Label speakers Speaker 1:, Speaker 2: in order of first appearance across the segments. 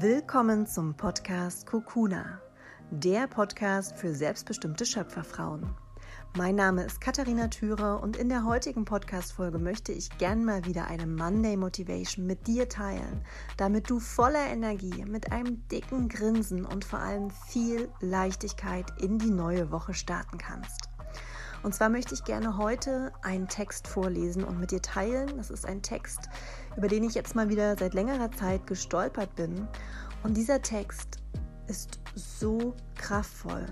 Speaker 1: Willkommen zum Podcast Kokuna, der Podcast für selbstbestimmte Schöpferfrauen. Mein Name ist Katharina Thürer und in der heutigen Podcast-Folge möchte ich gern mal wieder eine Monday Motivation mit dir teilen, damit du voller Energie, mit einem dicken Grinsen und vor allem viel Leichtigkeit in die neue Woche starten kannst. Und zwar möchte ich gerne heute einen Text vorlesen und mit dir teilen. Das ist ein Text, über den ich jetzt mal wieder seit längerer Zeit gestolpert bin. Und dieser Text ist so kraftvoll.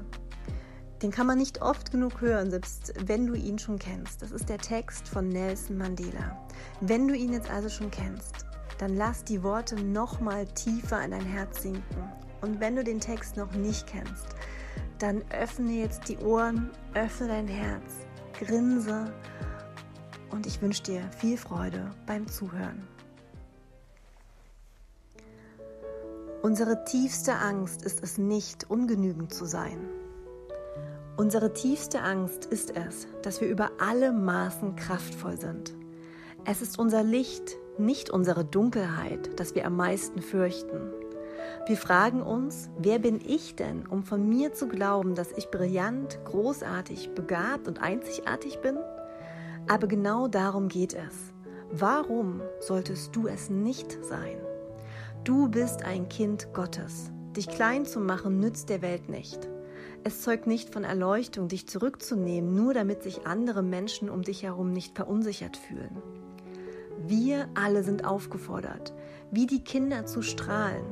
Speaker 1: Den kann man nicht oft genug hören, selbst wenn du ihn schon kennst. Das ist der Text von Nelson Mandela. Wenn du ihn jetzt also schon kennst, dann lass die Worte noch mal tiefer in dein Herz sinken. Und wenn du den Text noch nicht kennst, dann öffne jetzt die Ohren, öffne dein Herz, grinse und ich wünsche dir viel Freude beim Zuhören. Unsere tiefste Angst ist es nicht, ungenügend zu sein. Unsere tiefste Angst ist es, dass wir über alle Maßen kraftvoll sind. Es ist unser Licht, nicht unsere Dunkelheit, das wir am meisten fürchten. Wir fragen uns, wer bin ich denn, um von mir zu glauben, dass ich brillant, großartig, begabt und einzigartig bin? Aber genau darum geht es. Warum solltest du es nicht sein? Du bist ein Kind Gottes. Dich klein zu machen nützt der Welt nicht. Es zeugt nicht von Erleuchtung, dich zurückzunehmen, nur damit sich andere Menschen um dich herum nicht verunsichert fühlen. Wir alle sind aufgefordert, wie die Kinder zu strahlen,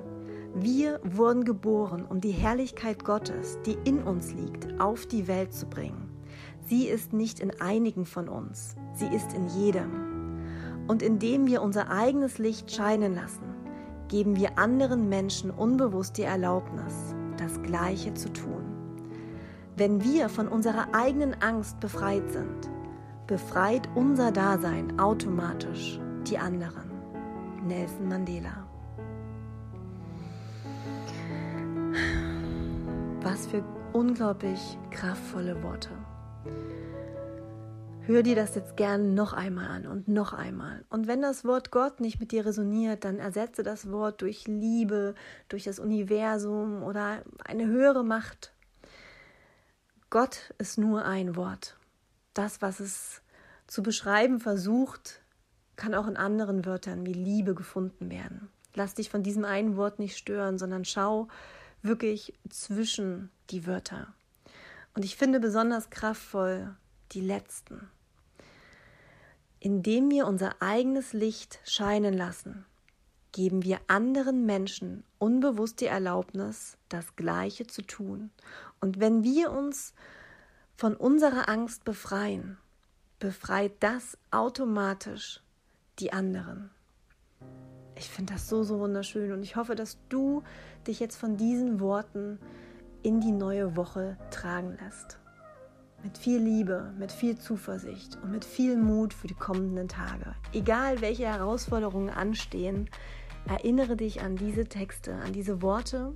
Speaker 1: wir wurden geboren, um die Herrlichkeit Gottes, die in uns liegt, auf die Welt zu bringen. Sie ist nicht in einigen von uns, sie ist in jedem. Und indem wir unser eigenes Licht scheinen lassen, geben wir anderen Menschen unbewusst die Erlaubnis, das Gleiche zu tun. Wenn wir von unserer eigenen Angst befreit sind, befreit unser Dasein automatisch die anderen. Nelson Mandela Was für unglaublich kraftvolle Worte. Hör dir das jetzt gerne noch einmal an und noch einmal. Und wenn das Wort Gott nicht mit dir resoniert, dann ersetze das Wort durch Liebe, durch das Universum oder eine höhere Macht. Gott ist nur ein Wort. Das, was es zu beschreiben versucht, kann auch in anderen Wörtern wie Liebe gefunden werden. Lass dich von diesem einen Wort nicht stören, sondern schau, wirklich zwischen die Wörter. Und ich finde besonders kraftvoll die letzten. Indem wir unser eigenes Licht scheinen lassen, geben wir anderen Menschen unbewusst die Erlaubnis, das Gleiche zu tun. Und wenn wir uns von unserer Angst befreien, befreit das automatisch die anderen. Ich finde das so, so wunderschön und ich hoffe, dass du dich jetzt von diesen Worten in die neue Woche tragen lässt. Mit viel Liebe, mit viel Zuversicht und mit viel Mut für die kommenden Tage. Egal welche Herausforderungen anstehen, erinnere dich an diese Texte, an diese Worte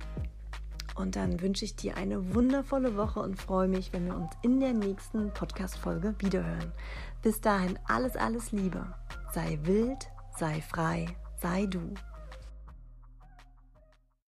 Speaker 1: und dann wünsche ich dir eine wundervolle Woche und freue mich, wenn wir uns in der nächsten Podcast-Folge wiederhören. Bis dahin alles, alles Liebe. Sei wild, sei frei, sei du.